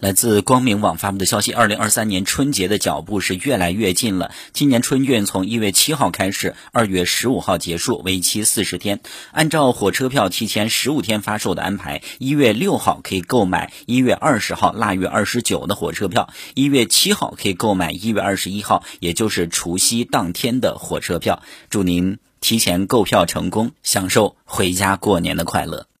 来自光明网发布的消息二零二三年春节的脚步是越来越近了。今年春运从一月七号开始二月十五号结束为期四十天。按照火车票提前十五天发售的安排一月六号可以购买一月二十号腊月二十九的火车票一月七号可以购买一月二十一号也就是除夕当天的火车票。祝您提前购票成功享受回家过年的快乐。